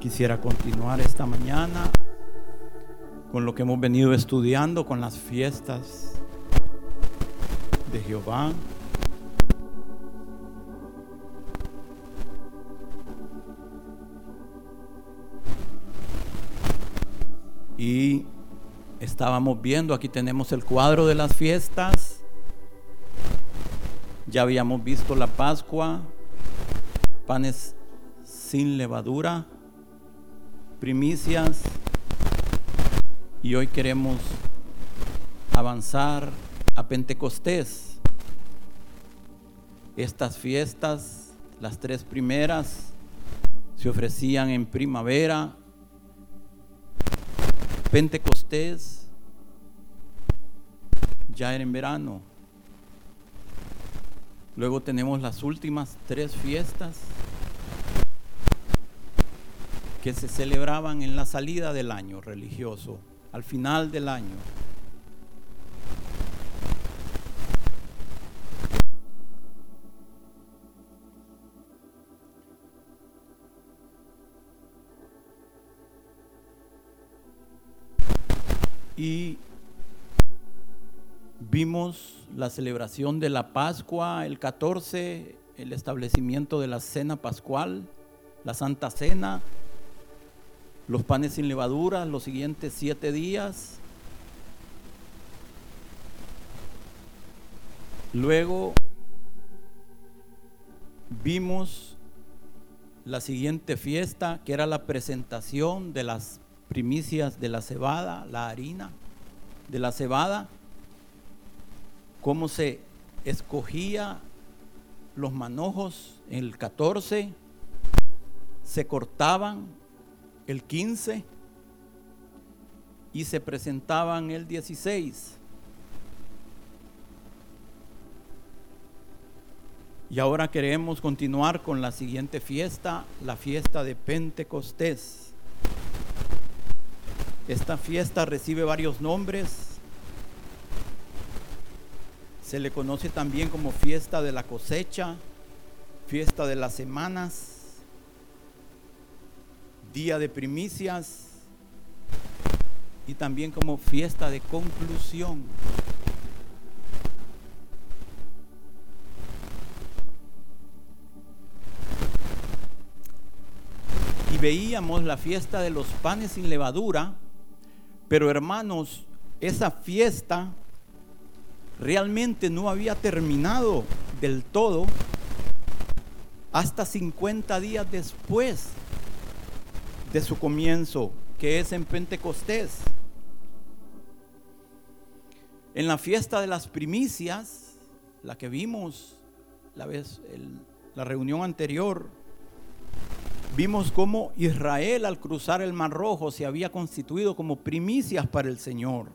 Quisiera continuar esta mañana con lo que hemos venido estudiando, con las fiestas de Jehová. Y estábamos viendo, aquí tenemos el cuadro de las fiestas. Ya habíamos visto la Pascua, panes sin levadura, primicias. Y hoy queremos avanzar a Pentecostés. Estas fiestas, las tres primeras, se ofrecían en primavera. Pentecostés ya era en verano. Luego tenemos las últimas tres fiestas que se celebraban en la salida del año religioso, al final del año. Y vimos la celebración de la Pascua, el 14, el establecimiento de la cena pascual, la Santa Cena, los panes sin levadura los siguientes siete días. Luego vimos la siguiente fiesta, que era la presentación de las primicias de la cebada, la harina de la cebada, cómo se escogía los manojos en el 14, se cortaban el 15 y se presentaban el 16. Y ahora queremos continuar con la siguiente fiesta, la fiesta de Pentecostés. Esta fiesta recibe varios nombres. Se le conoce también como fiesta de la cosecha, fiesta de las semanas, día de primicias y también como fiesta de conclusión. Y veíamos la fiesta de los panes sin levadura, pero hermanos, esa fiesta realmente no había terminado del todo hasta 50 días después de su comienzo, que es en Pentecostés. En la fiesta de las primicias, la que vimos la vez la reunión anterior, vimos cómo Israel al cruzar el Mar Rojo se había constituido como primicias para el Señor.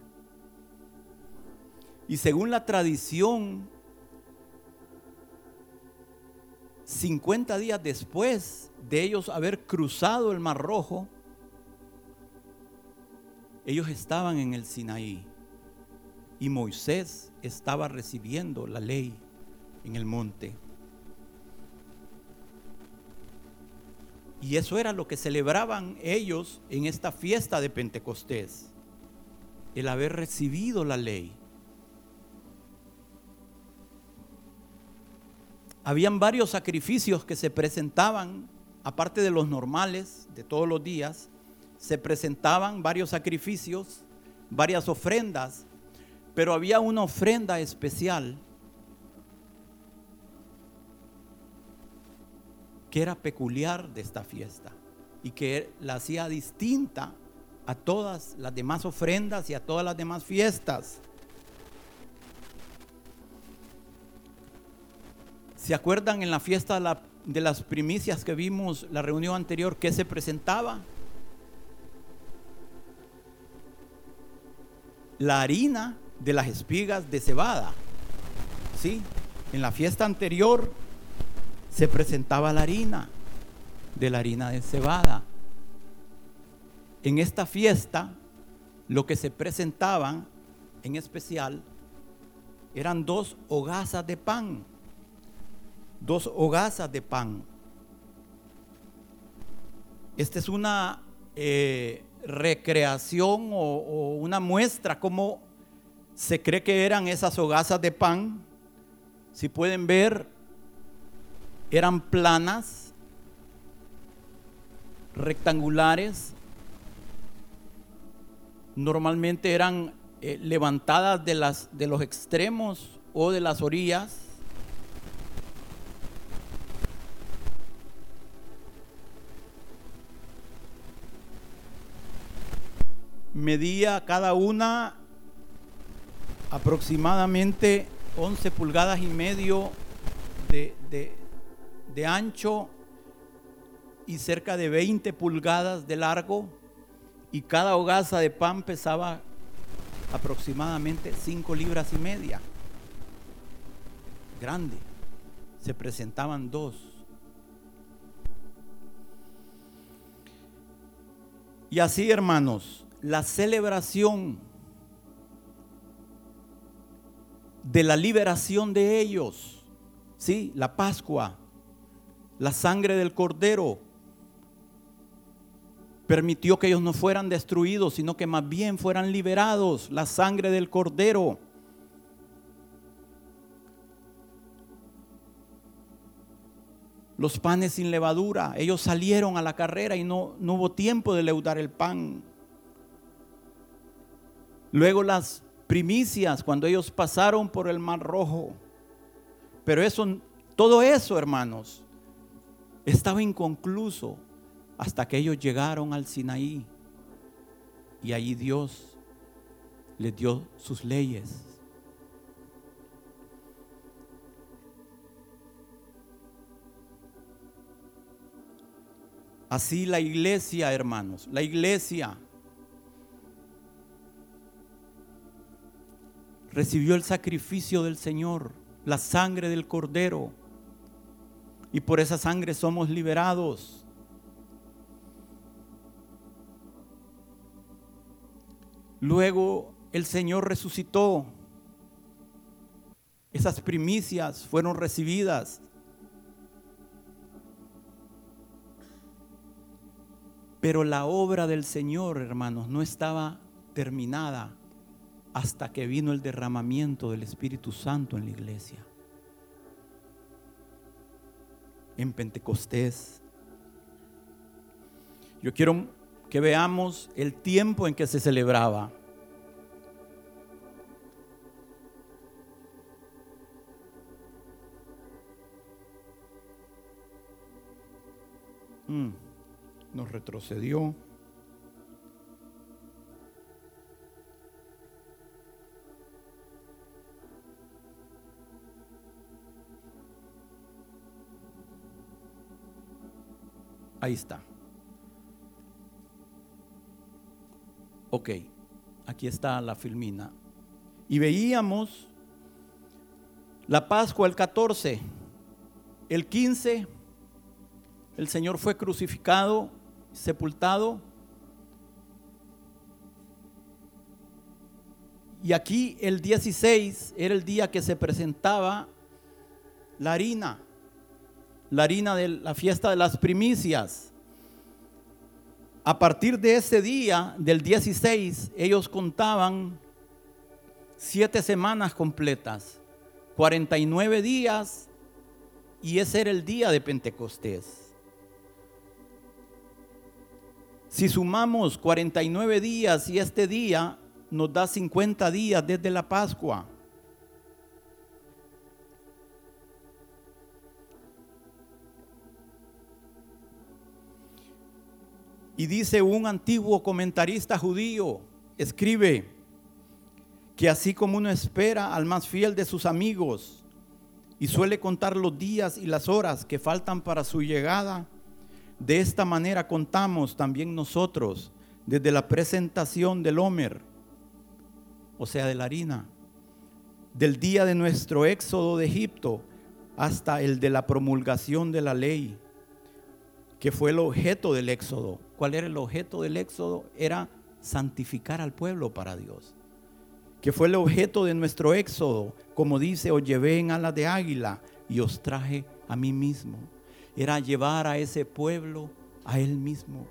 Y según la tradición 50 días después de ellos haber cruzado el Mar Rojo, ellos estaban en el Sinaí y Moisés estaba recibiendo la ley en el monte. Y eso era lo que celebraban ellos en esta fiesta de Pentecostés, el haber recibido la ley. Habían varios sacrificios que se presentaban, aparte de los normales de todos los días, se presentaban varios sacrificios, varias ofrendas, pero había una ofrenda especial que era peculiar de esta fiesta y que la hacía distinta a todas las demás ofrendas y a todas las demás fiestas. ¿Se acuerdan en la fiesta de, las primicias que vimos la reunión anterior que se presentaba? La harina de las espigas de cebada. ¿Sí? En la fiesta anterior se presentaba la harina de la harina de cebada. En esta fiesta lo que se presentaban en especial eran dos hogazas de pan dos hogazas de pan. Esta es una eh, recreación o, una muestra como se cree que eran esas hogazas de pan. Si pueden ver, eran planas, rectangulares, normalmente eran eh, levantadas de, las, de los extremos o de las orillas. Medía cada una aproximadamente 11 pulgadas y medio de, de ancho y cerca de 20 pulgadas de largo y cada hogaza de pan pesaba aproximadamente 5 libras y media. Grande. Se presentaban dos. Y así, hermanos, la celebración de la liberación de ellos, sí, la Pascua, la sangre del cordero, permitió que ellos no fueran destruidos, sino que más bien fueran liberados, la sangre del cordero. Los panes sin levadura, ellos salieron a la carrera y no, no hubo tiempo de leudar el pan. Luego las primicias, cuando ellos pasaron por el mar rojo. Pero eso, todo eso, hermanos, estaba inconcluso hasta que ellos llegaron al Sinaí y allí Dios les dio sus leyes. Así la iglesia, hermanos, la iglesia recibió el sacrificio del Señor, la sangre del Cordero, y por esa sangre somos liberados. Luego el Señor resucitó. Esas primicias fueron recibidas. Pero la obra del Señor, hermanos, no estaba terminada hasta que vino el derramamiento del Espíritu Santo en la iglesia. En Pentecostés. Yo quiero que veamos el tiempo en que se celebraba. Mm, nos retrocedió. Ahí está. Ok, aquí está la filmina. Y veíamos la Pascua el 14, el 15, el Señor fue crucificado, sepultado. Y aquí el 16 era el día que se presentaba la harina, la harina de la fiesta de las primicias. A partir de ese día, del 16, ellos contaban siete semanas completas, 49 días, y ese era el día de Pentecostés. Si sumamos 49 días y este día nos da 50 días desde la Pascua. Y dice un antiguo comentarista judío, escribe, que así como uno espera al más fiel de sus amigos y suele contar los días y las horas que faltan para su llegada, de esta manera contamos también nosotros desde la presentación del Homer, o sea, de la harina, del día de nuestro éxodo de Egipto hasta el de la promulgación de la ley, que fue el objeto del éxodo ¿Cuál era el objeto del éxodo? Era santificar al pueblo para Dios. Que fue el objeto de nuestro éxodo. Como dice, os llevé en alas de águila y os traje a mí mismo. Era llevar a ese pueblo a Él mismo.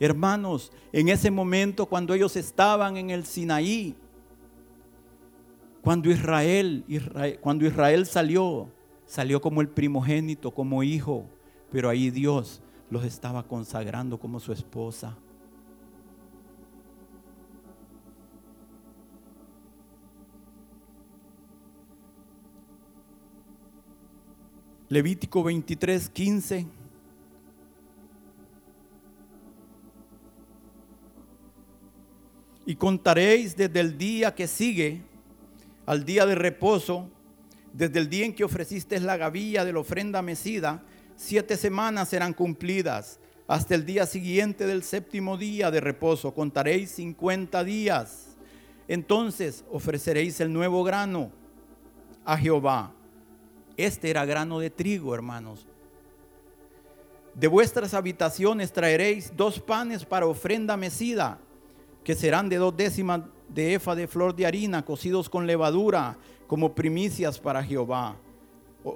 Hermanos, en ese momento cuando ellos estaban en el Sinaí, cuando Israel, cuando Israel salió, salió como el primogénito, como hijo, pero ahí Dios los estaba consagrando como su esposa. Levítico 23, 15. Y contaréis desde el día que sigue al día de reposo, desde el día en que ofreciste la gavilla de la ofrenda mecida, siete semanas serán cumplidas. Hasta el día siguiente del séptimo día de reposo contaréis cincuenta días. Entonces ofreceréis el nuevo grano a Jehová este era grano de trigo, hermanos. De vuestras habitaciones traeréis dos panes para ofrenda mecida, que serán de dos décimas de efa de flor de harina, cocidos con levadura, como primicias para Jehová.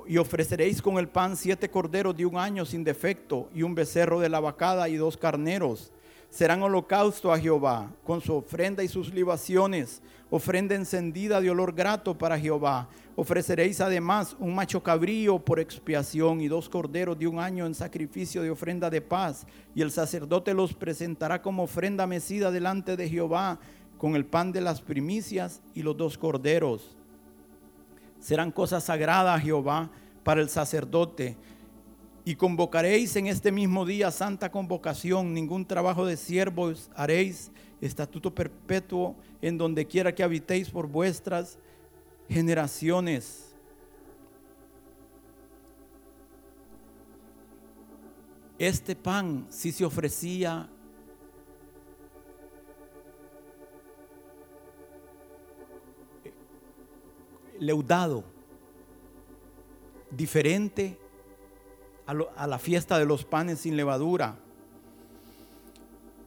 Y ofreceréis con el pan siete corderos de un año sin defecto, y un becerro de la vacada y dos carneros serán holocausto a Jehová, con su ofrenda y sus libaciones, ofrenda encendida de olor grato para Jehová. Ofreceréis además un macho cabrío por expiación y dos corderos de un año en sacrificio de ofrenda de paz. Y el sacerdote los presentará como ofrenda mecida delante de Jehová, con el pan de las primicias y los dos corderos. Serán cosas sagradas a Jehová para el sacerdote. Y convocaréis en este mismo día santa convocación, ningún trabajo de siervos haréis, estatuto perpetuo en donde quiera que habitéis por vuestras generaciones. Este pan si se ofrecía leudado, diferente a, la fiesta de los panes sin levadura.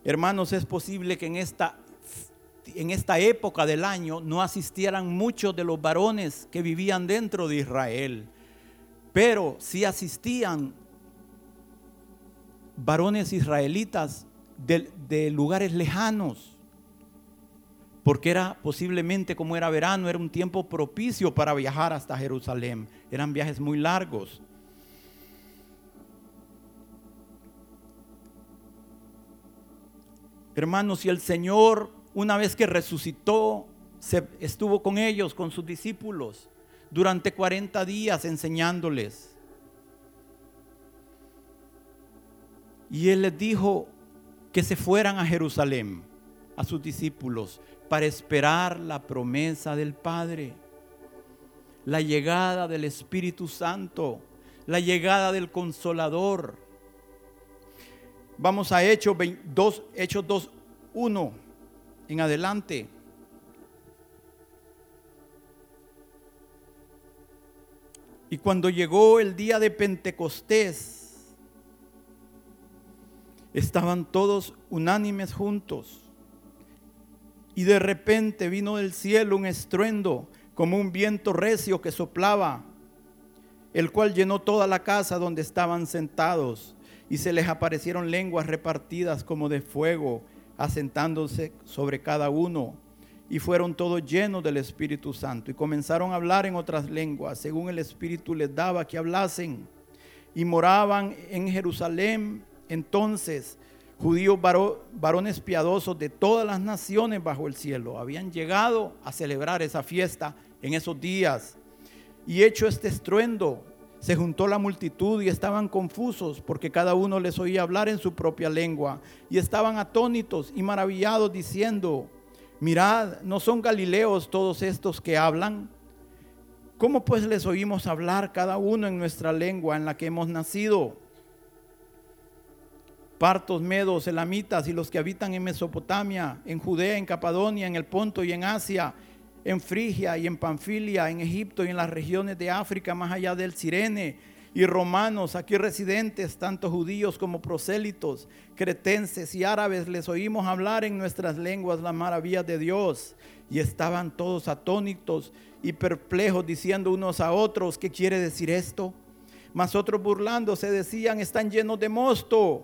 Hermanos, es posible que en esta, en esta época del año no asistieran muchos de los varones que vivían dentro de Israel, pero sí asistían varones israelitas de, de lugares lejanos, porque era posiblemente como era verano, era un tiempo propicio para viajar hasta Jerusalén, eran viajes muy largos. Hermanos, y el Señor, una vez que resucitó, se estuvo con ellos, con sus discípulos, durante 40 días enseñándoles. Y Él les dijo que se fueran a Jerusalén, a sus discípulos, para esperar la promesa del Padre, la llegada del Espíritu Santo, la llegada del Consolador Vamos a Hechos 2, Hechos 2, 1 en adelante. Y cuando llegó el día de Pentecostés, estaban todos unánimes juntos. Y de repente vino del cielo un estruendo como un viento recio que soplaba, el cual llenó toda la casa donde estaban sentados y se les aparecieron lenguas repartidas como de fuego, asentándose sobre cada uno. Y fueron todos llenos del Espíritu Santo y comenzaron a hablar en otras lenguas, según el Espíritu les daba que hablasen. Y moraban en Jerusalén entonces judíos varones piadosos de todas las naciones bajo el cielo. Habían llegado a celebrar esa fiesta en esos días. Y hecho este estruendo, se juntó la multitud y estaban confusos porque cada uno les oía hablar en su propia lengua y estaban atónitos y maravillados diciendo, mirad, ¿no son galileos todos estos que hablan? ¿Cómo pues les oímos hablar cada uno en nuestra lengua en la que hemos nacido? Partos, medos, elamitas y los que habitan en Mesopotamia, en Judea, en Capadonia, en el Ponto y en Asia, en Frigia y en Panfilia, en Egipto y en las regiones de África más allá del Sirene, y romanos aquí residentes, tanto judíos como prosélitos, cretenses y árabes, les oímos hablar en nuestras lenguas las maravillas de Dios. Y estaban todos atónitos y perplejos, diciendo unos a otros, ¿qué quiere decir esto? Mas otros burlándose decían, están llenos de mosto.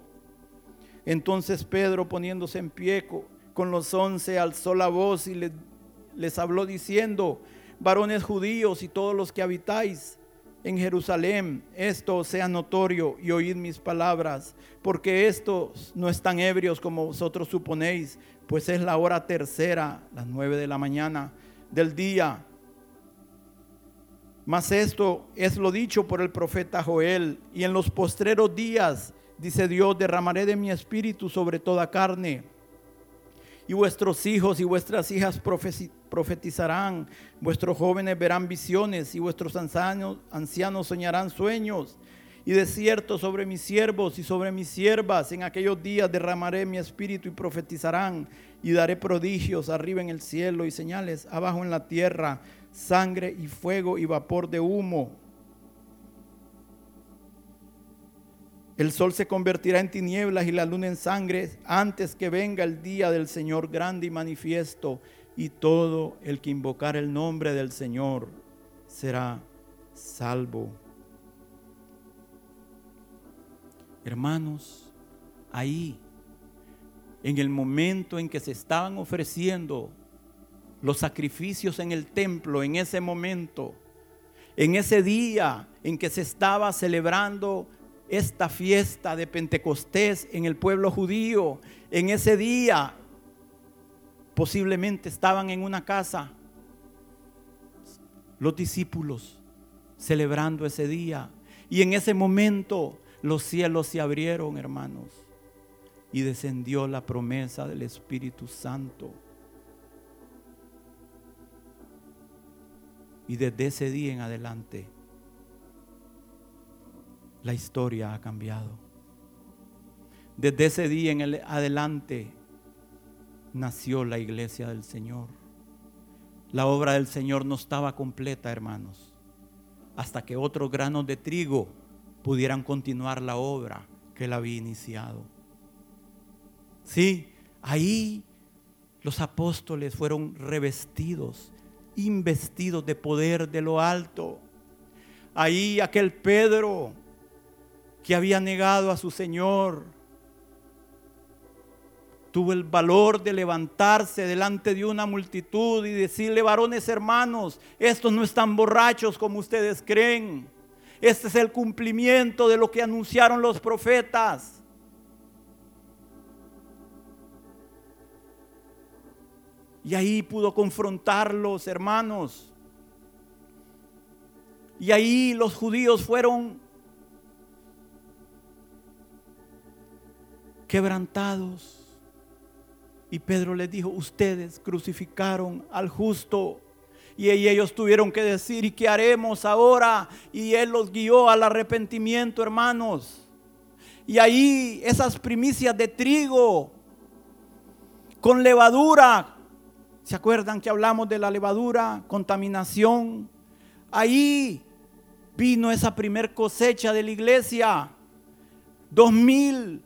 Entonces Pedro, poniéndose en pie con los once, alzó la voz y les, habló diciendo, varones judíos y todos los que habitáis en Jerusalén, esto sea notorio y oíd mis palabras, porque estos no están ebrios como vosotros suponéis, pues es la hora tercera, las nueve de la mañana del día. Mas esto es lo dicho por el profeta Joel, y en los postreros días, dice Dios, derramaré de mi espíritu sobre toda carne. Y vuestros hijos y vuestras hijas profetizarán, vuestros jóvenes verán visiones y vuestros ancianos, ancianos soñarán sueños. Y de cierto sobre mis siervos y sobre mis siervas en aquellos días derramaré mi espíritu y profetizarán y daré prodigios arriba en el cielo y señales abajo en la tierra, sangre y fuego y vapor de humo. El sol se convertirá en tinieblas y la luna en sangre antes que venga el día del Señor grande y manifiesto. Y todo el que invocar el nombre del Señor será salvo. Hermanos, ahí, en el momento en que se estaban ofreciendo los sacrificios en el templo, en ese momento, en ese día en que se estaba celebrando esta fiesta de Pentecostés en el pueblo judío, en ese día posiblemente estaban en una casa los discípulos celebrando ese día. Y en ese momento los cielos se abrieron, hermanos, y descendió la promesa del Espíritu Santo. Y desde ese día en adelante, la historia ha cambiado. Desde ese día en adelante nació la iglesia del Señor. La obra del Señor no estaba completa, hermanos, hasta que otros granos de trigo pudieran continuar la obra que él había iniciado. Sí, ahí los apóstoles fueron revestidos, investidos de poder de lo alto. Ahí aquel Pedro que había negado a su Señor, tuvo el valor de levantarse delante de una multitud y decirle, varones hermanos, estos no están borrachos como ustedes creen. Este es el cumplimiento de lo que anunciaron los profetas. Y ahí pudo confrontarlos, hermanos. Y ahí los judíos fueron quebrantados. Y Pedro les dijo, ustedes crucificaron al justo. Y ellos tuvieron que decir, ¿y qué haremos ahora? Y Él los guió al arrepentimiento, hermanos. Y ahí esas primicias de trigo con levadura. ¿Se acuerdan que hablamos de la levadura? Contaminación. Ahí vino esa primer cosecha de la iglesia. Dos mil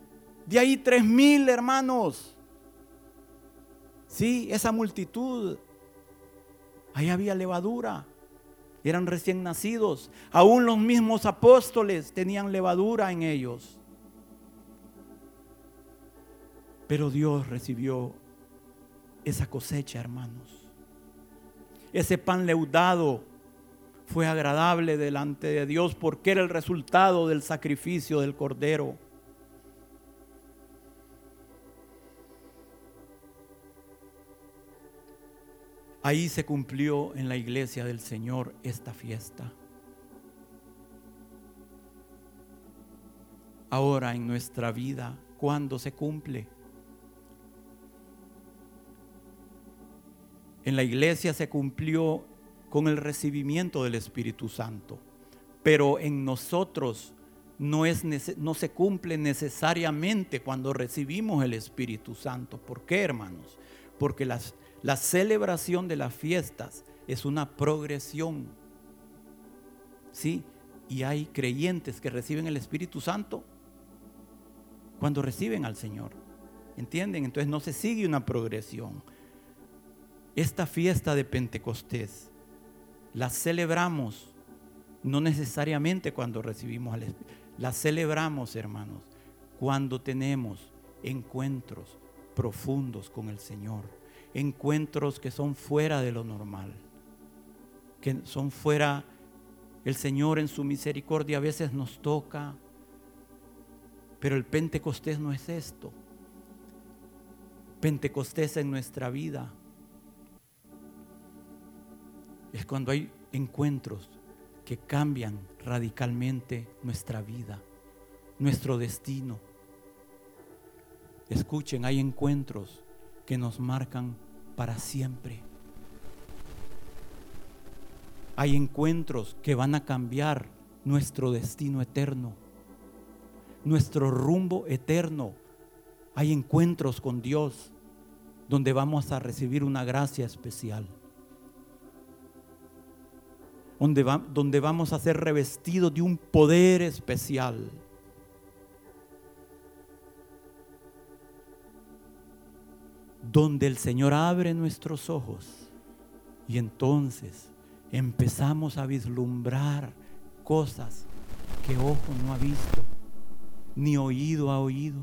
de ahí tres mil hermanos. Sí, esa multitud. Ahí había levadura. Eran recién nacidos. Aún los mismos apóstoles tenían levadura en ellos. Pero Dios recibió esa cosecha, hermanos. Ese pan leudado fue agradable delante de Dios porque era el resultado del sacrificio del cordero. Ahí se cumplió en la iglesia del Señor esta fiesta. Ahora en nuestra vida, ¿cuándo se cumple? En la iglesia se cumplió con el recibimiento del Espíritu Santo, pero en nosotros no, es, no se cumple necesariamente cuando recibimos el Espíritu Santo. ¿Por qué, hermanos? Porque las la celebración de las fiestas es una progresión. ¿Sí? Y hay creyentes que reciben el Espíritu Santo cuando reciben al Señor. ¿Entienden? Entonces no se sigue una progresión. Esta fiesta de Pentecostés la celebramos no necesariamente cuando recibimos al Espíritu. La celebramos, hermanos, cuando tenemos encuentros profundos con el Señor, encuentros que son fuera de lo normal, que son fuera, el Señor en su misericordia a veces nos toca, pero el Pentecostés no es esto. Pentecostés en nuestra vida es cuando hay encuentros que cambian radicalmente nuestra vida, nuestro destino. Escuchen, hay encuentros que nos marcan para siempre. Hay encuentros que van a cambiar nuestro destino eterno, nuestro rumbo eterno. Hay encuentros con Dios donde vamos a recibir una gracia especial donde, donde vamos a ser revestidos de un poder especial. Donde el Señor abre nuestros ojos y entonces empezamos a vislumbrar cosas que ojo no ha visto, ni oído ha oído,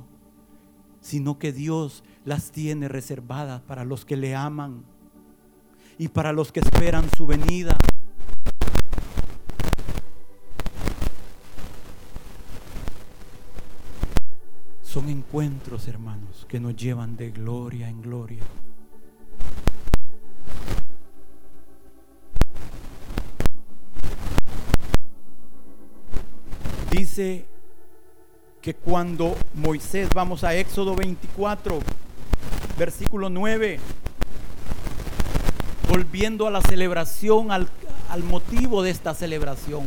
sino que Dios las tiene reservadas para los que le aman y para los que esperan su venida. Son encuentros, hermanos, que nos llevan de gloria en gloria. Dice que cuando Moisés, vamos a Éxodo 24, versículo 9, volviendo a la celebración, al, al motivo de esta celebración,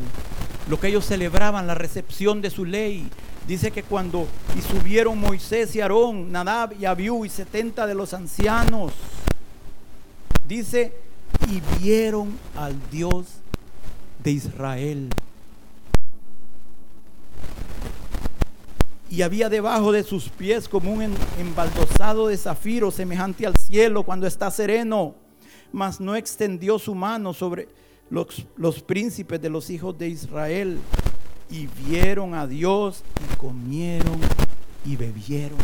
lo que ellos celebraban, la recepción de su ley, Dice que cuando y subieron Moisés y Aarón, Nadab y Abiú y setenta de los ancianos, dice, y vieron al Dios de Israel. Y había debajo de sus pies como un embaldosado de zafiro semejante al cielo cuando está sereno, mas no extendió su mano sobre los, los príncipes de los hijos de Israel y vieron a Dios y comieron y bebieron.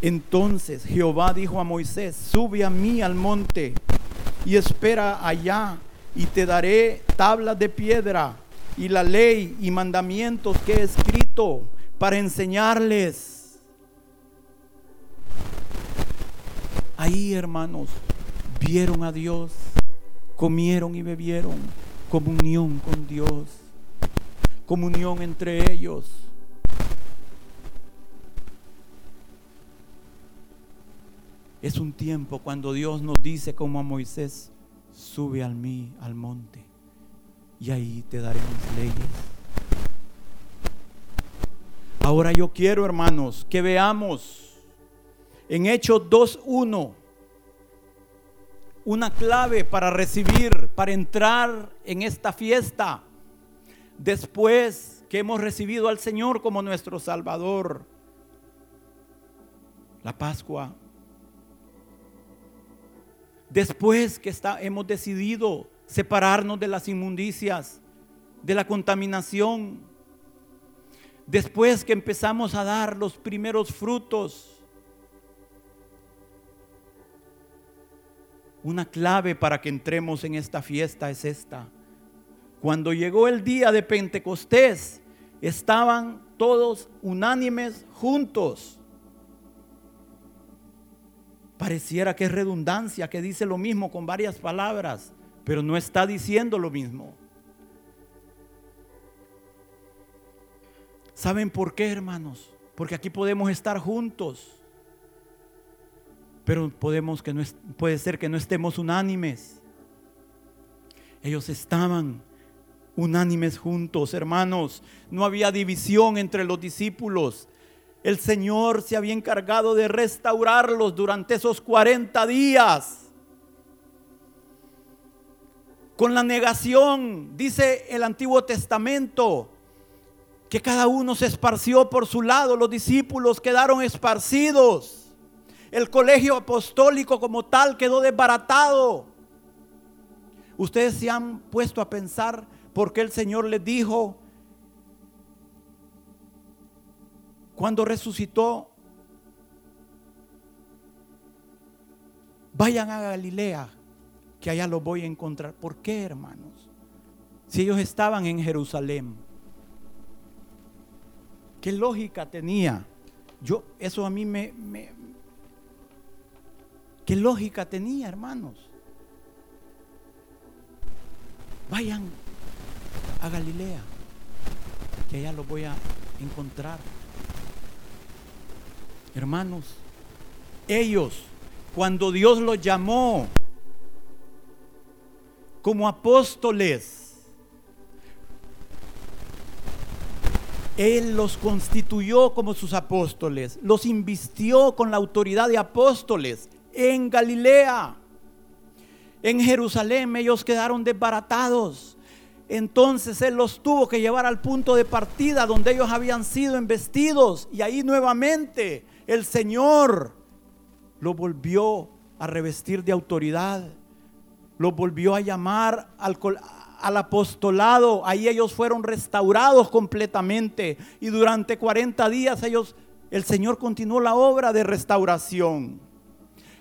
Entonces Jehová dijo a Moisés, sube a mí al monte y espera allá y te daré tablas de piedra y la ley y mandamientos que he escrito para enseñarles. Ahí, hermanos, vieron a Dios comieron y bebieron comunión con Dios, comunión entre ellos. Es un tiempo cuando Dios nos dice como a Moisés, sube al mí al monte y ahí te daré mis leyes. Ahora yo quiero, hermanos, que veamos en Hechos 2.1 una clave para recibir, para entrar en esta fiesta, después que hemos recibido al Señor como nuestro Salvador. La Pascua. Después que hemos decidido separarnos de las inmundicias, de la contaminación. Después que empezamos a dar los primeros frutos Una clave para que entremos en esta fiesta es esta. Cuando llegó el día de Pentecostés, estaban todos unánimes juntos. Pareciera que es redundancia, que dice lo mismo con varias palabras, pero no está diciendo lo mismo. ¿Saben por qué, hermanos? Porque aquí podemos estar juntos pero podemos que no puede ser que no estemos unánimes. Ellos estaban unánimes juntos, hermanos. No había división entre los discípulos. El Señor se había encargado de restaurarlos durante esos 40 días. Con la negación, dice el Antiguo Testamento, que cada uno se esparció por su lado, los discípulos quedaron esparcidos. El colegio apostólico como tal quedó desbaratado. Ustedes se han puesto a pensar por qué el Señor les dijo cuando resucitó, vayan a Galilea, que allá los voy a encontrar. ¿Por qué, hermanos? Si ellos estaban en Jerusalén. ¿Qué lógica tenía? Yo, eso a mí me, ¿Qué lógica tenía, hermanos? Vayan a Galilea, que allá los voy a encontrar. Hermanos, ellos, cuando Dios los llamó como apóstoles, Él los constituyó como sus apóstoles, los invistió con la autoridad de apóstoles en Galilea. En Jerusalén ellos quedaron desbaratados. Entonces Él los tuvo que llevar al punto de partida donde ellos habían sido embestidos. Y ahí nuevamente el Señor lo volvió a revestir de autoridad. Lo volvió a llamar al, al apostolado. Ahí ellos fueron restaurados completamente. Y durante 40 días ellos, el Señor continuó la obra de restauración.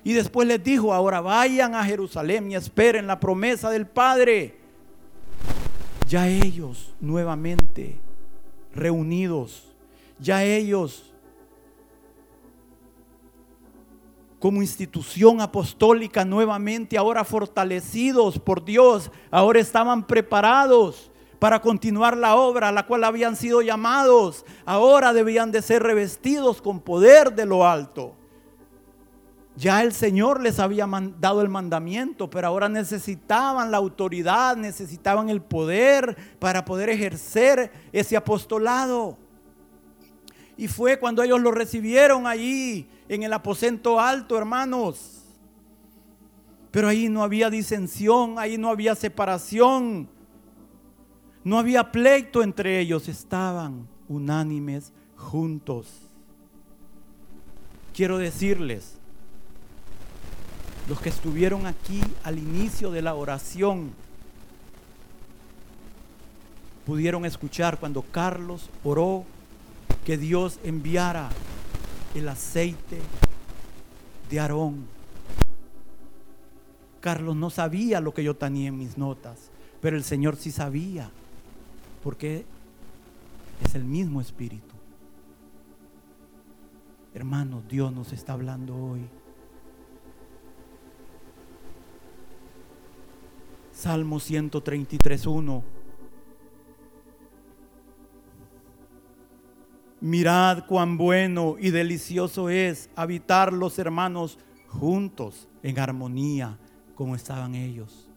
Y después les dijo, ahora vayan a Jerusalén y esperen la promesa del Padre. Ya ellos nuevamente reunidos, ya ellos como institución apostólica nuevamente, ahora fortalecidos por Dios, ahora estaban preparados para continuar la obra a la cual habían sido llamados, ahora debían de ser revestidos con poder de lo alto. Ya el Señor les había dado el mandamiento, pero ahora necesitaban la autoridad, necesitaban el poder para poder ejercer ese apostolado. Y fue cuando ellos lo recibieron allí en el aposento alto, hermanos. Pero ahí no había disensión, ahí no había separación, no había pleito entre ellos, estaban unánimes juntos. Quiero decirles, los que estuvieron aquí al inicio de la oración, pudieron escuchar cuando Carlos oró que Dios enviara el aceite de Aarón. Carlos no sabía lo que yo tenía en mis notas, pero el Señor sí sabía, porque es el mismo Espíritu. Hermanos, Dios nos está hablando hoy. Salmo 133.1 Mirad cuán bueno y delicioso es habitar los hermanos juntos en armonía como estaban ellos.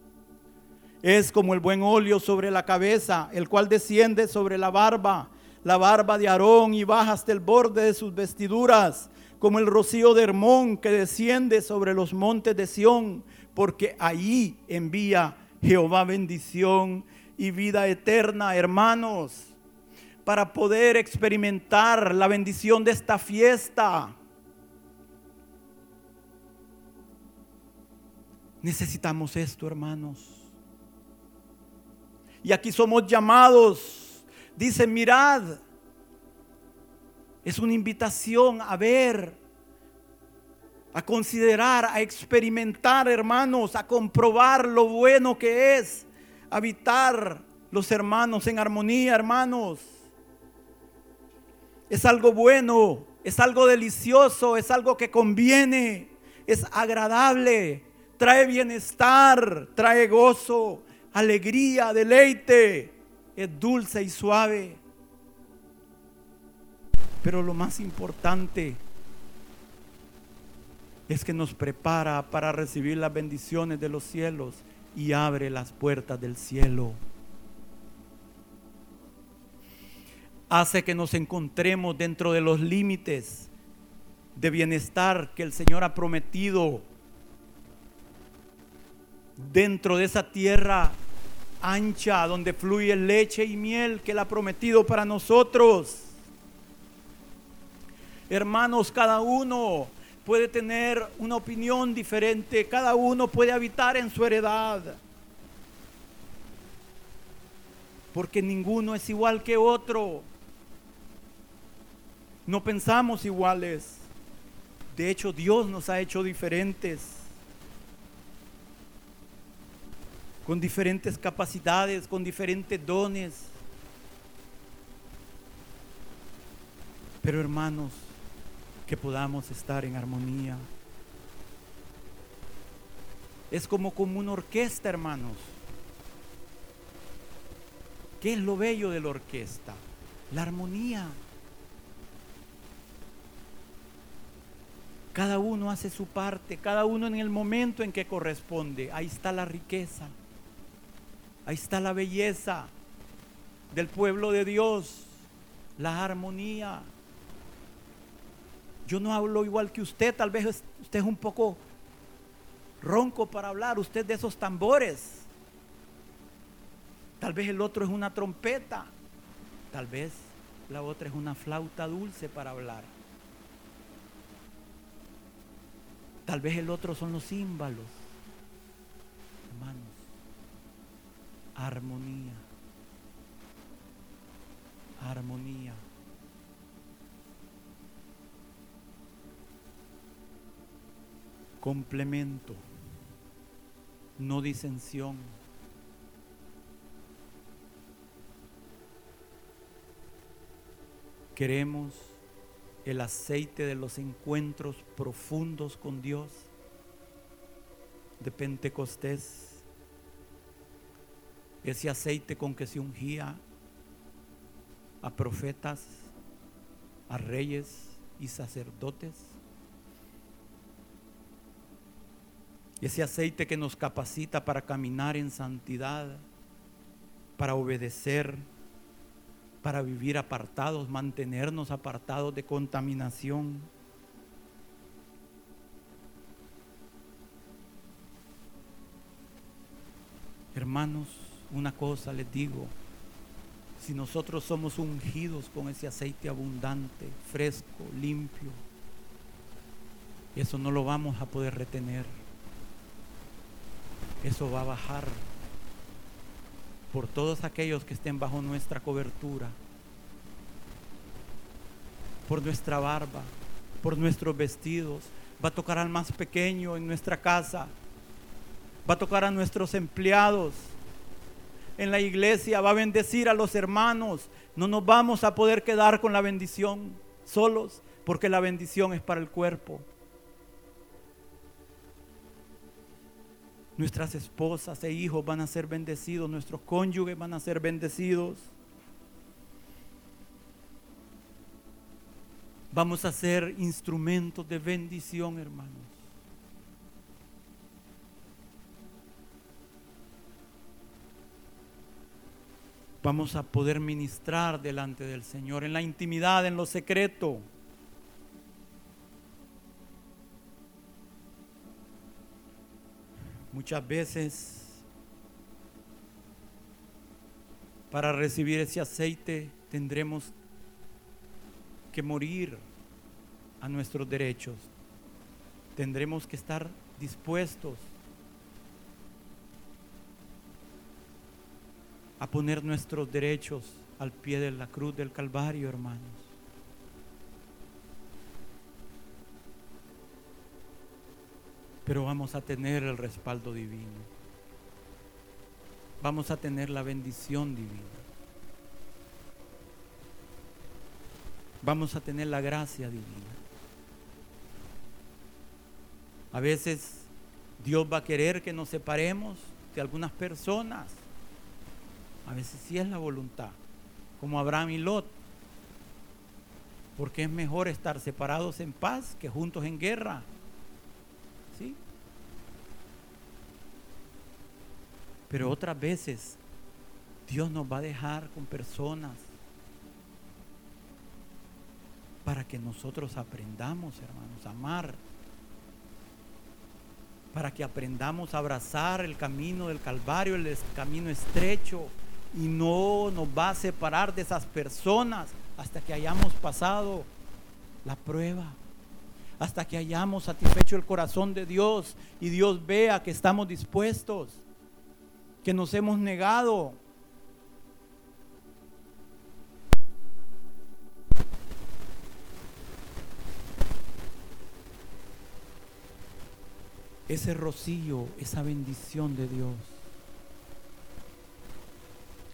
Es como el buen óleo sobre la cabeza, el cual desciende sobre la barba, la barba de Aarón y baja hasta el borde de sus vestiduras, como el rocío de Hermón que desciende sobre los montes de Sión, porque ahí envía Jehová bendición y vida eterna, hermanos para poder experimentar la bendición de esta fiesta. Necesitamos esto, hermanos. Y aquí somos llamados. Dice, mirad. Es una invitación a ver, a considerar, a experimentar, hermanos, a comprobar lo bueno que es habitar los hermanos en armonía, hermanos es algo bueno, es algo delicioso, es algo que conviene, es agradable, trae bienestar, trae gozo, alegría, deleite, es dulce y suave. Pero lo más importante es que nos prepara para recibir las bendiciones de los cielos y abre las puertas del cielo. hace que nos encontremos dentro de los límites de bienestar que el Señor ha prometido dentro de esa tierra ancha donde fluye leche y miel que Él ha prometido para nosotros. Hermanos, cada uno puede tener una opinión diferente, cada uno puede habitar en su heredad. porque ninguno es igual que otro. No pensamos iguales. De hecho, Dios nos ha hecho diferentes, con diferentes capacidades, con diferentes dones. Pero hermanos, que podamos estar en armonía. Es como como una orquesta, hermanos. ¿Qué es lo bello de la orquesta? La armonía. Cada uno hace su parte, cada uno en el momento en que corresponde. Ahí está la riqueza, ahí está la belleza del pueblo de Dios, la armonía. Yo no hablo igual que usted, tal vez usted es un poco ronco para hablar, usted de esos tambores. Tal vez el otro es una trompeta, tal vez la otra es una flauta dulce para hablar. Tal vez el otro son los címbalos. Hermanos, armonía. Armonía. Complemento. No disensión. Queremos el aceite de los encuentros profundos con Dios de Pentecostés, ese aceite con que se ungía a profetas, a reyes y sacerdotes, ese aceite que nos capacita para caminar en santidad, para obedecer para vivir apartados, mantenernos apartados de contaminación. Hermanos, una cosa les digo, si nosotros somos ungidos con ese aceite abundante, fresco, limpio, eso no lo vamos a poder retener. Eso va a bajar por todos aquellos que estén bajo nuestra cobertura, por nuestra barba, por nuestros vestidos. Va a tocar al más pequeño en nuestra casa. Va a tocar a nuestros empleados en la iglesia. Va a bendecir a los hermanos. No nos vamos a poder quedar con la bendición solos porque la bendición es para el cuerpo. Nuestras esposas e hijos van a ser bendecidos, nuestros cónyuges van a ser bendecidos. Vamos a ser instrumentos de bendición, hermanos. Vamos a poder ministrar delante del Señor en la intimidad, en lo secreto. Muchas veces para recibir ese aceite tendremos que morir a nuestros derechos. Tendremos que estar dispuestos a poner nuestros derechos al pie de la cruz del Calvario, hermanos. Pero vamos a tener el respaldo divino. Vamos a tener la bendición divina. Vamos a tener la gracia divina. A veces Dios va a querer que nos separemos de algunas personas. A veces sí es la voluntad, como Abraham y Lot. Porque es mejor estar separados en paz que juntos en guerra. Pero otras veces Dios nos va a dejar con personas para que nosotros aprendamos, hermanos, a amar. Para que aprendamos a abrazar el camino del Calvario, el camino estrecho. Y no nos va a separar de esas personas hasta que hayamos pasado la prueba. Hasta que hayamos satisfecho el corazón de Dios y Dios vea que estamos dispuestos que nos hemos negado. Ese rocío, esa bendición de Dios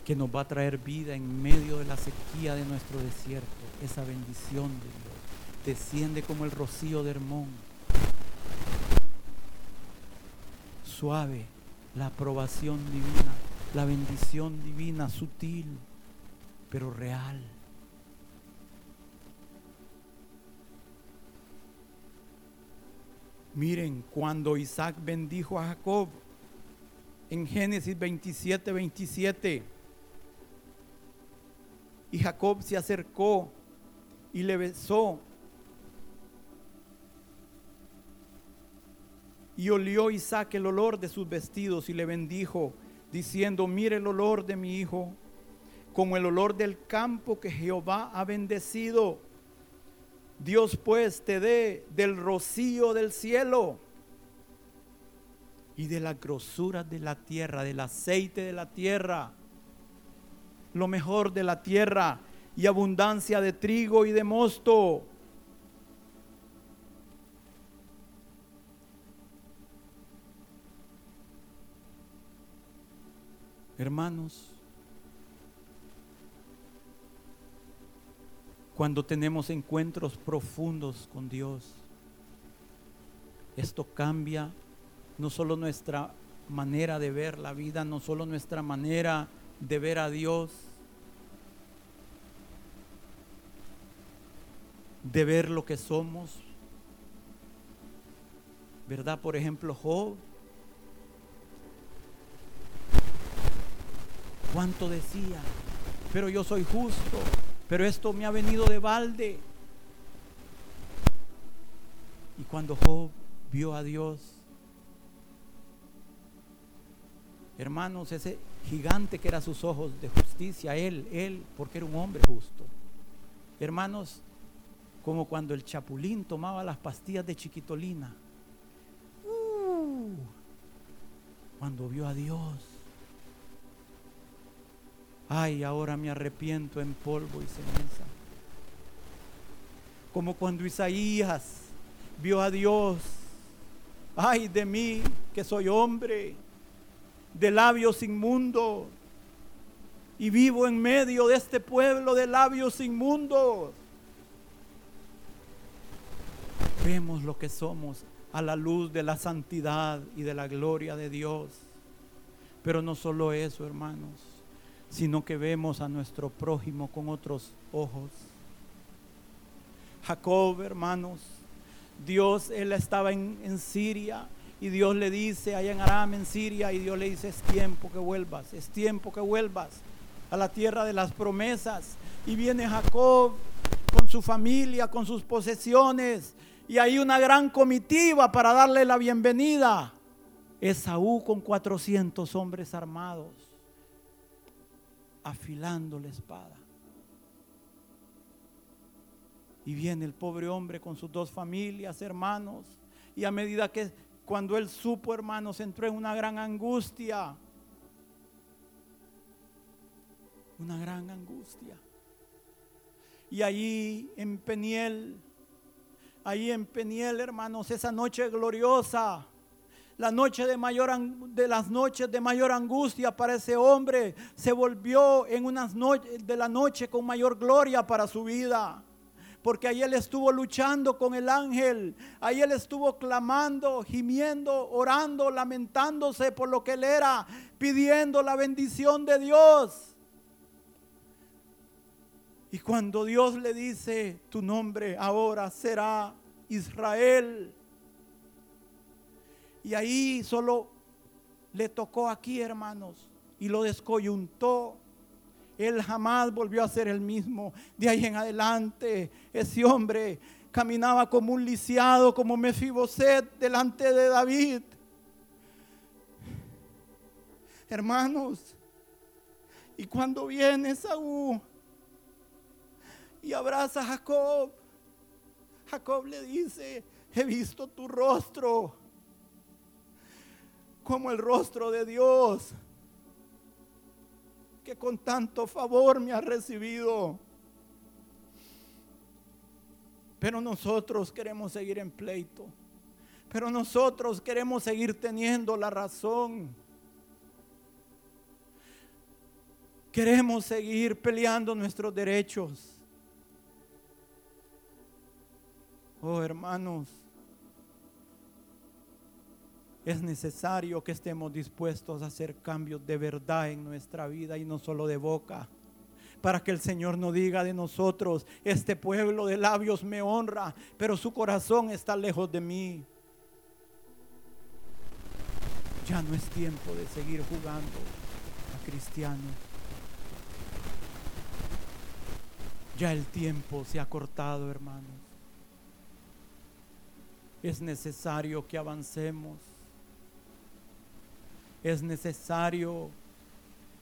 que nos va a traer vida en medio de la sequía de nuestro desierto, esa bendición de Dios, desciende como el rocío de Hermón, suave, la aprobación divina, la bendición divina, sutil, pero real. Miren, cuando Isaac bendijo a Jacob, en Génesis 27, 27, y Jacob se acercó y le besó. Y olió Isaac el olor de sus vestidos y le bendijo, diciendo, mire el olor de mi hijo, como el olor del campo que Jehová ha bendecido. Dios pues te dé del rocío del cielo y de la grosura de la tierra, del aceite de la tierra, lo mejor de la tierra y abundancia de trigo y de mosto. Hermanos, cuando tenemos encuentros profundos con Dios. Esto cambia no solo nuestra manera de ver la vida, no solo nuestra manera de ver a Dios, de ver lo que somos. ¿Verdad? Por ejemplo, Job. ¿Cuánto decía? Pero yo soy justo pero esto me ha venido de balde. Y cuando Job vio a Dios, hermanos, ese gigante que era sus ojos de justicia, él, él, porque era un hombre justo. Hermanos, como cuando el chapulín tomaba las pastillas de chiquitolina. Uh, cuando vio a Dios, ay, ahora me arrepiento en polvo y ceniza. Como cuando Isaías vio a Dios, ay de mí que soy hombre, de labios inmundos, y vivo en medio de este pueblo de labios inmundos. Vemos lo que somos a la luz de la santidad y de la gloria de Dios. Pero no solo eso, hermanos sino que vemos a nuestro prójimo con otros ojos. Jacob, hermanos, Dios, él estaba en, Siria y Dios le dice, allá en Aram, en Siria, y Dios le dice, es tiempo que vuelvas, es tiempo que vuelvas a la tierra de las promesas. Y viene Jacob con su familia, con sus posesiones, y hay una gran comitiva para darle la bienvenida. Esaú con 400 hombres armados afilando la espada. Y viene el pobre hombre con sus dos familias, hermanos. Y a medida que cuando él supo, hermanos, entró en una gran angustia. Una gran angustia. Y allí en Peniel, ahí en Peniel, hermanos, esa noche gloriosa, la noche de mayor de las noches de mayor angustia para ese hombre se volvió en unas noches de la noche con mayor gloria para su vida. Porque ahí él estuvo luchando con el ángel, ahí él estuvo clamando, gimiendo, orando, lamentándose por lo que él era, pidiendo la bendición de Dios. Y cuando Dios le dice, tu nombre ahora será Israel, y ahí solo le tocó aquí, hermanos, y lo descoyuntó. Él jamás volvió a ser el mismo. De ahí en adelante, ese hombre caminaba como un lisiado, como Mefiboset delante de David. Hermanos, y cuando viene Saúl y abraza a Jacob, Jacob le dice, he visto tu rostro como el rostro de Dios, que con tanto favor me ha recibido. Pero nosotros queremos seguir en pleito. Pero nosotros queremos seguir teniendo la razón. Queremos seguir peleando nuestros derechos. Oh hermanos, es necesario que estemos dispuestos a hacer cambios de verdad en nuestra vida y no solo de boca. Para que el Señor no diga de nosotros, este pueblo de labios me honra, pero su corazón está lejos de mí. Ya no es tiempo de seguir jugando a cristianos. Ya el tiempo se ha cortado, hermanos. Es necesario que avancemos. Es necesario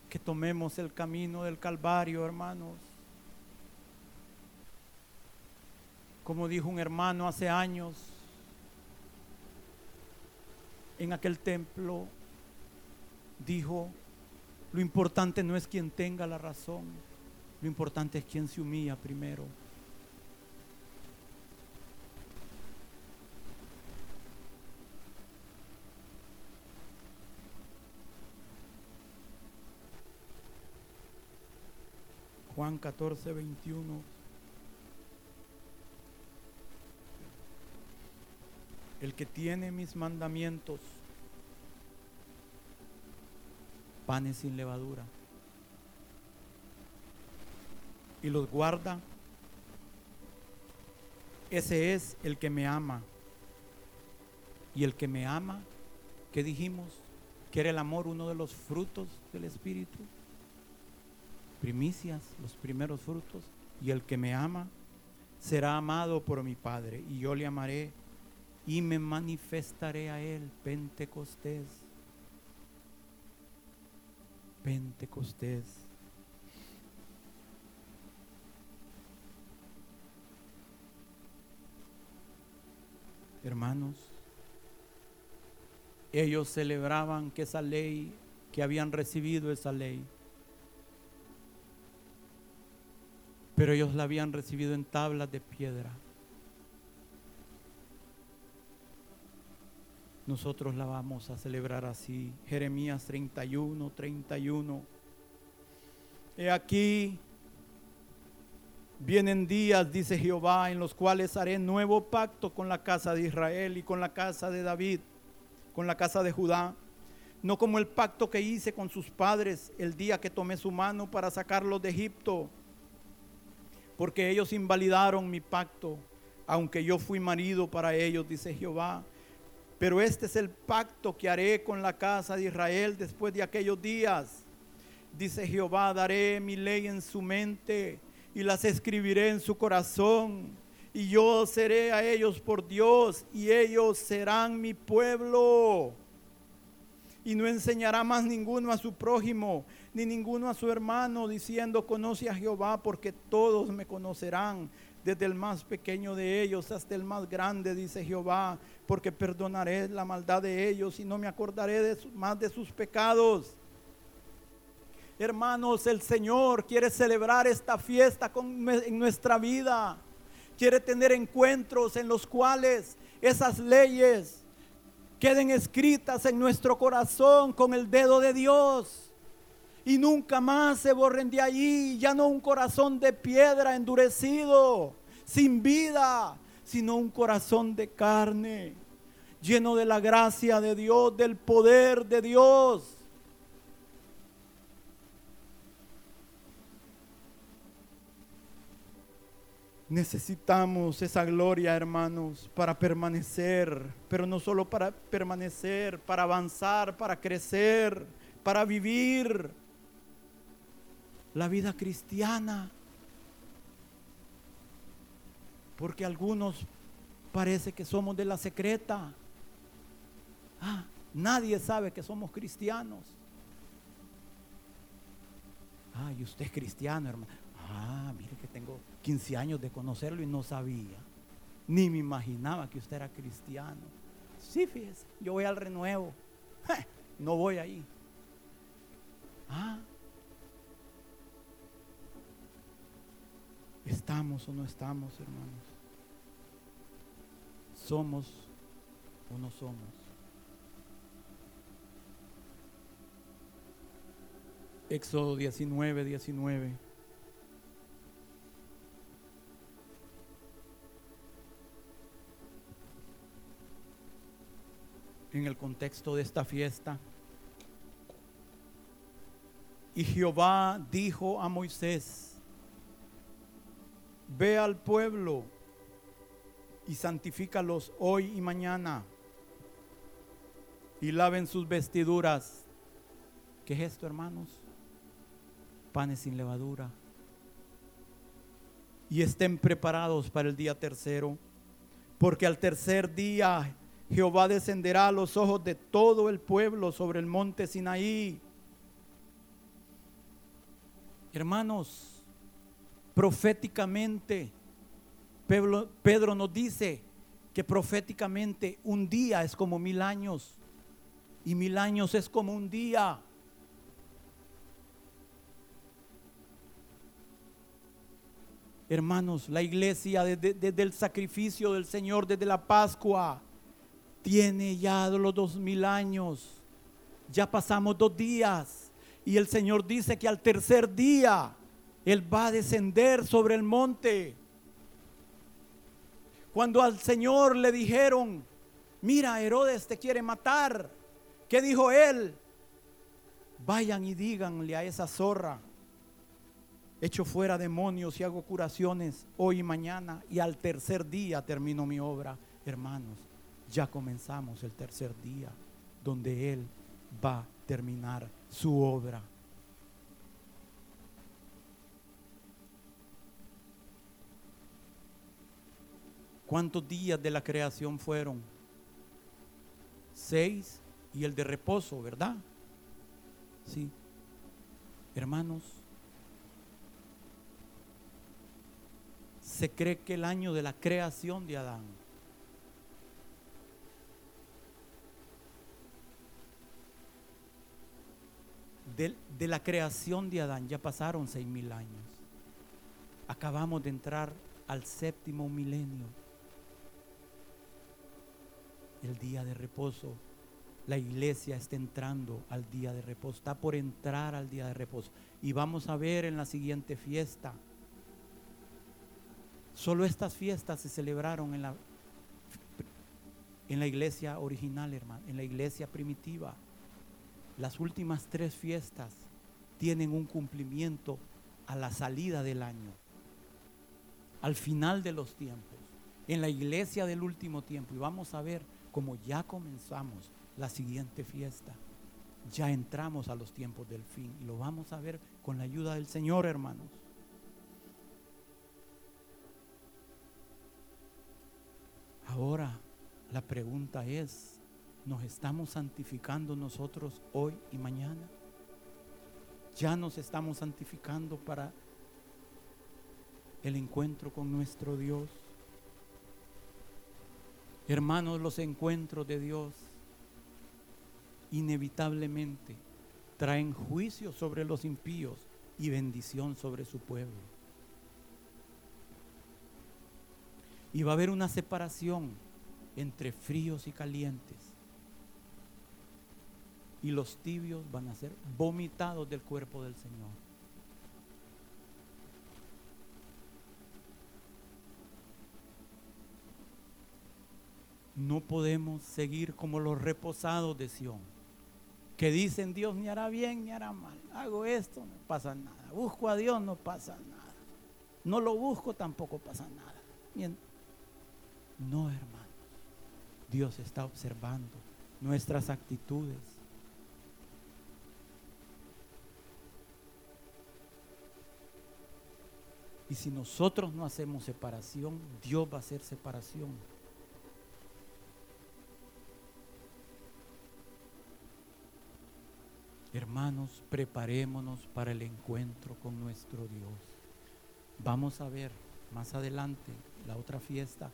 que tomemos el camino del Calvario, hermanos. Como dijo un hermano hace años, en aquel templo, dijo, lo importante no es quien tenga la razón, lo importante es quien se humilla primero. Juan 14, 21. El que tiene mis mandamientos, panes sin levadura, y los guarda, ese es el que me ama. Y el que me ama, ¿qué dijimos? Que era el amor uno de los frutos del Espíritu primicias, los primeros frutos, y el que me ama será amado por mi Padre, y yo le amaré y me manifestaré a él, Pentecostés. Pentecostés. Hermanos, ellos celebraban que esa ley, que habían recibido esa ley, pero ellos la habían recibido en tablas de piedra. Nosotros la vamos a celebrar así. Jeremías 31, 31. He aquí, vienen días, dice Jehová, en los cuales haré nuevo pacto con la casa de Israel y con la casa de David, con la casa de Judá. No como el pacto que hice con sus padres el día que tomé su mano para sacarlos de Egipto porque ellos invalidaron mi pacto, aunque yo fui marido para ellos, dice Jehová. Pero este es el pacto que haré con la casa de Israel después de aquellos días. Dice Jehová, daré mi ley en su mente y las escribiré en su corazón. Y yo seré a ellos por Dios y ellos serán mi pueblo y no enseñará más ninguno a su prójimo, ni ninguno a su hermano, diciendo, conoce a Jehová, porque todos me conocerán, desde el más pequeño de ellos hasta el más grande, dice Jehová, porque perdonaré la maldad de ellos y no me acordaré de más de sus pecados. Hermanos, el Señor quiere celebrar esta fiesta en nuestra vida. Quiere tener encuentros en los cuales esas leyes queden escritas en nuestro corazón con el dedo de Dios y nunca más se borren de allí, ya no un corazón de piedra endurecido, sin vida, sino un corazón de carne, lleno de la gracia de Dios, del poder de Dios. Necesitamos esa gloria, hermanos, para permanecer, pero no solo para permanecer, para avanzar, para crecer, para vivir la vida cristiana. Porque algunos parece que somos de la secreta. Ah, nadie sabe que somos cristianos. Ah, y usted es cristiano, hermano. Ah, mire que tengo 15 años de conocerlo y no sabía. Ni me imaginaba que usted era cristiano. Sí, fíjese, yo voy al renuevo. no voy ahí. Ah. ¿Estamos o no estamos, hermanos? Somos o no somos. Éxodo 19, 19. En el contexto de esta fiesta. Y Jehová dijo a Moisés, ve al pueblo y santifícalos hoy y mañana y laven sus vestiduras. ¿Qué es esto, hermanos? Panes sin levadura. Y estén preparados para el día tercero, porque al tercer día Jehová descenderá a los ojos de todo el pueblo sobre el monte Sinaí. Hermanos, proféticamente, Pedro, nos dice que proféticamente un día es como mil años y mil años es como un día. Hermanos, la iglesia desde, el sacrificio del Señor, desde la Pascua, tiene ya los dos mil años. Ya pasamos dos días y el Señor dice que al tercer día Él va a descender sobre el monte. Cuando al Señor le dijeron, mira, Herodes te quiere matar, ¿qué dijo él? Vayan y díganle a esa zorra, echo fuera demonios y hago curaciones hoy y mañana y al tercer día termino mi obra. Hermanos, ya comenzamos el tercer día donde Él va a terminar su obra. ¿Cuántos días de la creación fueron? Seis y el de reposo, ¿verdad? Sí. Hermanos, se cree que el año de la creación de Adán de, la creación de Adán ya pasaron seis mil años. Acabamos de entrar al séptimo milenio el día de reposo. La iglesia está entrando al día de reposo, está por entrar al día de reposo. Y vamos a ver en la siguiente fiesta. Solo estas fiestas se celebraron en la, en la iglesia original, hermano, en la iglesia primitiva. Las últimas tres fiestas tienen un cumplimiento a la salida del año, al final de los tiempos, en la iglesia del último tiempo. Y vamos a ver como ya comenzamos la siguiente fiesta, ya entramos a los tiempos del fin y lo vamos a ver con la ayuda del Señor, hermanos. Ahora la pregunta es, ¿nos estamos santificando nosotros hoy y mañana? ¿Ya nos estamos santificando para el encuentro con nuestro Dios? Hermanos, los encuentros de Dios inevitablemente traen juicio sobre los impíos y bendición sobre su pueblo. Y va a haber una separación entre fríos y calientes. Y los tibios van a ser vomitados del cuerpo del Señor. No podemos seguir como los reposados de Sión, que dicen Dios ni hará bien ni hará mal. Hago esto, no pasa nada. Busco a Dios, no pasa nada. No lo busco, tampoco pasa nada. No, hermanos. Dios está observando nuestras actitudes. Y si nosotros no hacemos separación, Dios va a hacer separación. Hermanos, preparémonos para el encuentro con nuestro Dios. Vamos a ver más adelante, la otra fiesta,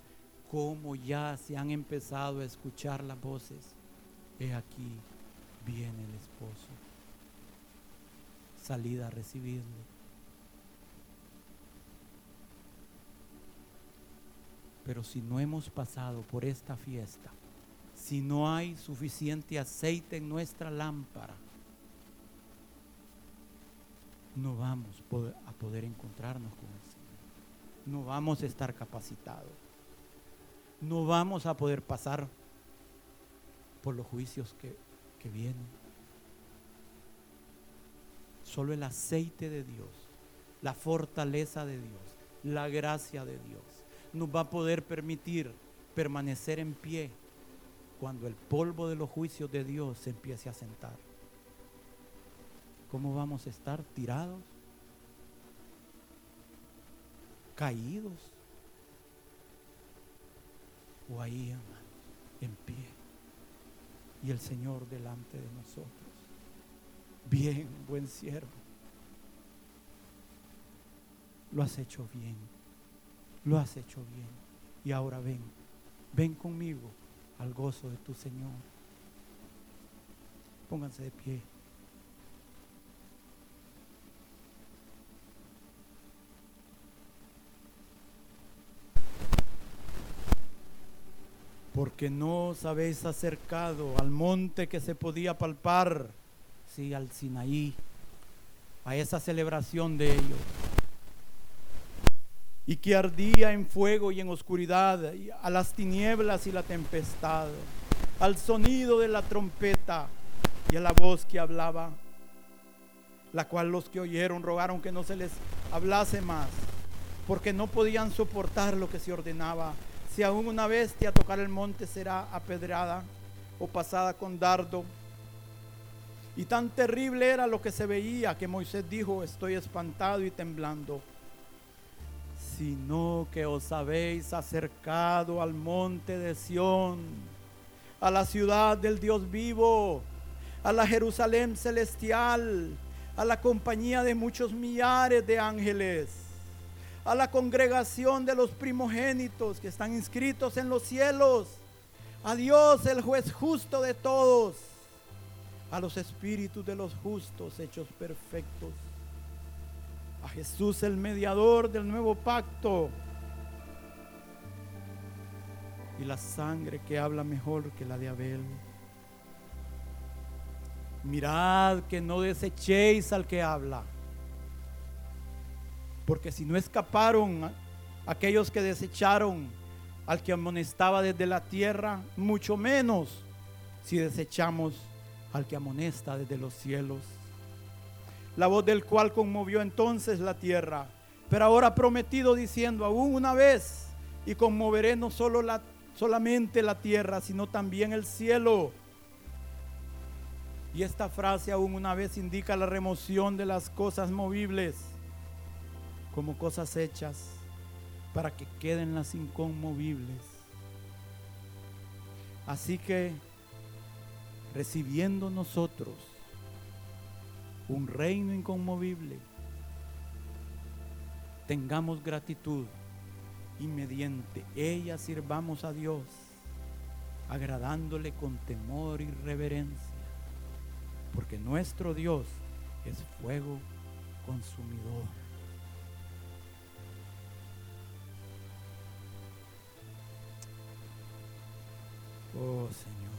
cómo ya se han empezado a escuchar las voces. He aquí, viene el esposo. Salida a recibirle. Pero si no hemos pasado por esta fiesta, si no hay suficiente aceite en nuestra lámpara, no vamos a poder encontrarnos con el Señor. No vamos a estar capacitados. No vamos a poder pasar por los juicios que, que vienen. Solo el aceite de Dios, la fortaleza de Dios, la gracia de Dios nos va a poder permitir permanecer en pie cuando el polvo de los juicios de Dios se empiece a sentar. ¿Cómo vamos a estar tirados? ¿Caídos? ¿O ahí, hermanos, en pie? Y el Señor delante de nosotros. Bien, buen siervo. Lo has hecho bien. Lo has hecho bien. Y ahora ven, ven conmigo al gozo de tu Señor. Pónganse de pie. Porque no os habéis acercado al monte que se podía palpar, sí, al Sinaí, a esa celebración de ellos y que ardía en fuego y en oscuridad, a las tinieblas y la tempestad, al sonido de la trompeta y a la voz que hablaba, la cual los que oyeron rogaron que no se les hablase más, porque no podían soportar lo que se ordenaba. Si aún una bestia tocar el monte será apedrada o pasada con dardo. Y tan terrible era lo que se veía que Moisés dijo, estoy espantado y temblando sino que os habéis acercado al monte de Sión, a la ciudad del Dios vivo, a la Jerusalén celestial, a la compañía de muchos millares de ángeles, a la congregación de los primogénitos que están inscritos en los cielos, a Dios el juez justo de todos, a los espíritus de los justos hechos perfectos a Jesús el mediador del nuevo pacto. Y la sangre que habla mejor que la de Abel. Mirad que no desechéis al que habla, porque si no escaparon aquellos que desecharon al que amonestaba desde la tierra, mucho menos si desechamos al que amonesta desde los cielos la voz del cual conmovió entonces la tierra, pero ahora prometido diciendo aún una vez, y conmoveré no solo la, solamente la tierra, sino también el cielo. Y esta frase aún una vez indica la remoción de las cosas movibles como cosas hechas para que queden las inconmovibles. Así que recibiendo nosotros un reino inconmovible, tengamos gratitud y mediante ella sirvamos a Dios, agradándole con temor y reverencia, porque nuestro Dios es fuego consumidor. Oh Señor.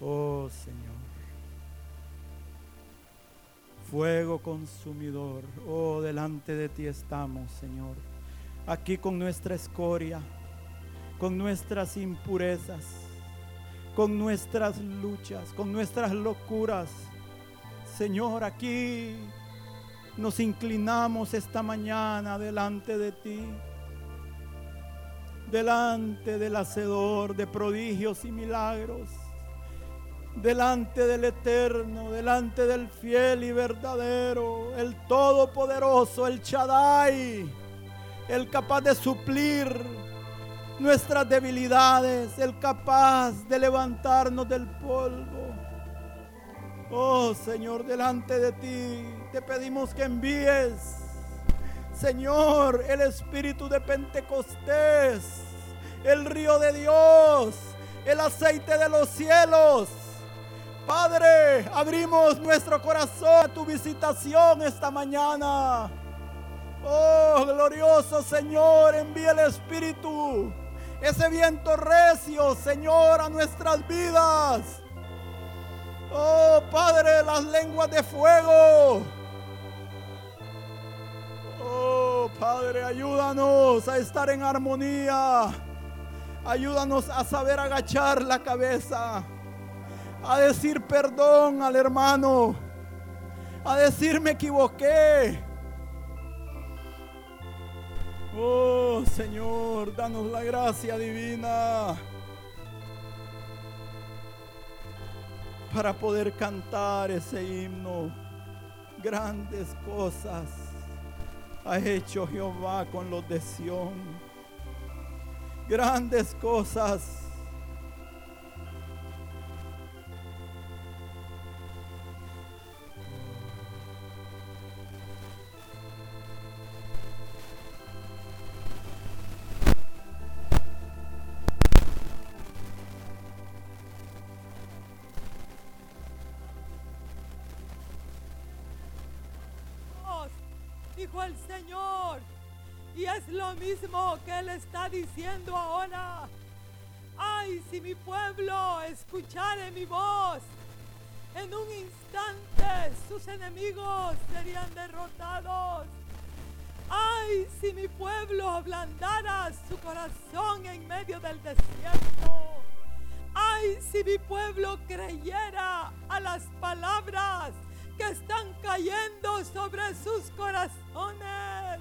Oh Señor fuego consumidor. Oh, delante de ti estamos, Señor. Aquí con nuestra escoria, con nuestras impurezas, con nuestras luchas, con nuestras locuras. Señor, aquí nos inclinamos esta mañana delante de ti, delante del Hacedor de prodigios y milagros delante del eterno, delante del fiel y verdadero, el todopoderoso, el Chadai, el capaz de suplir nuestras debilidades, el capaz de levantarnos del polvo. Oh Señor, delante de ti te pedimos que envíes, Señor, el espíritu de Pentecostés, el río de Dios, el aceite de los cielos Padre, abrimos nuestro corazón a tu visitación esta mañana. Oh, glorioso Señor, envía el Espíritu. ese viento recio, Señor, a nuestras vidas. Oh Padre, las lenguas de fuego. Oh Padre, ayúdanos a estar en armonía. Ayúdanos a saber agachar la cabeza. A decir perdón al hermano. A decir me equivoqué. Oh Señor, danos la gracia divina. para poder cantar ese himno. Grandes cosas ha hecho Jehová con los de Sión. Grandes cosas el Señor. Y es lo mismo que Él está diciendo ahora. Ay, si mi pueblo escuchare mi voz, en un instante sus enemigos serían derrotados. Ay, si mi pueblo ablandara su corazón en medio del desierto. Ay, si mi pueblo creyera a las palabras que están cayendo sobre sus corazones.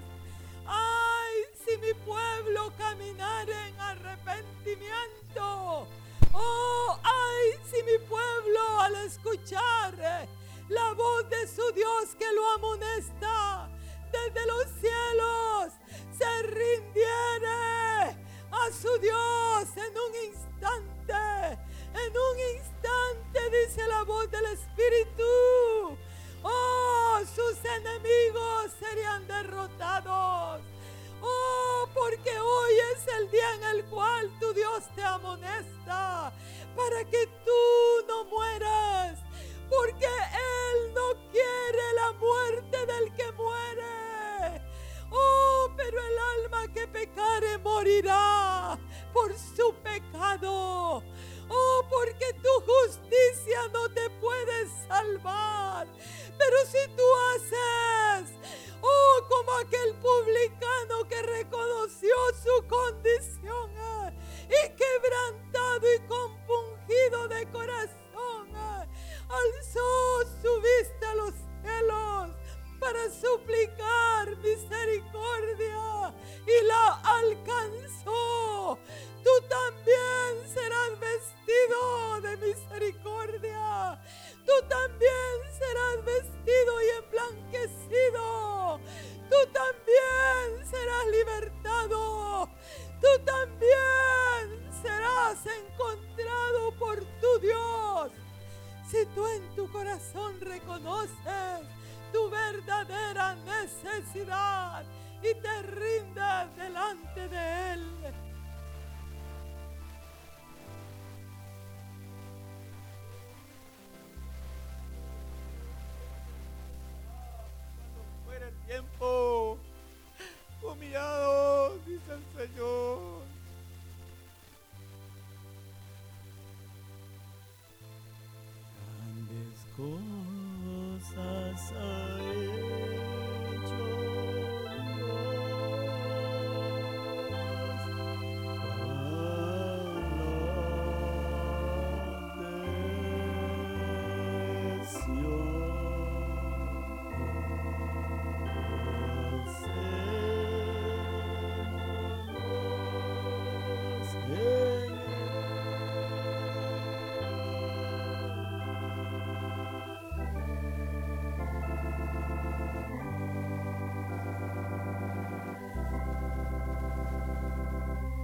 Ay, si mi pueblo caminara en arrepentimiento. Oh, ay, si mi pueblo al escuchar la voz de su Dios que lo amonesta desde los cielos, se rindiere a su Dios en un instante. En un instante dice la voz del Espíritu Oh, sus enemigos serían derrotados. Oh, porque hoy es el día en el cual tu Dios te amonesta para que tú no mueras. Porque Él no quiere la muerte del que muere. Oh, pero el alma que pecare morirá por su pecado. Oh, porque tu justicia no te puede salvar. Pero si tú haces,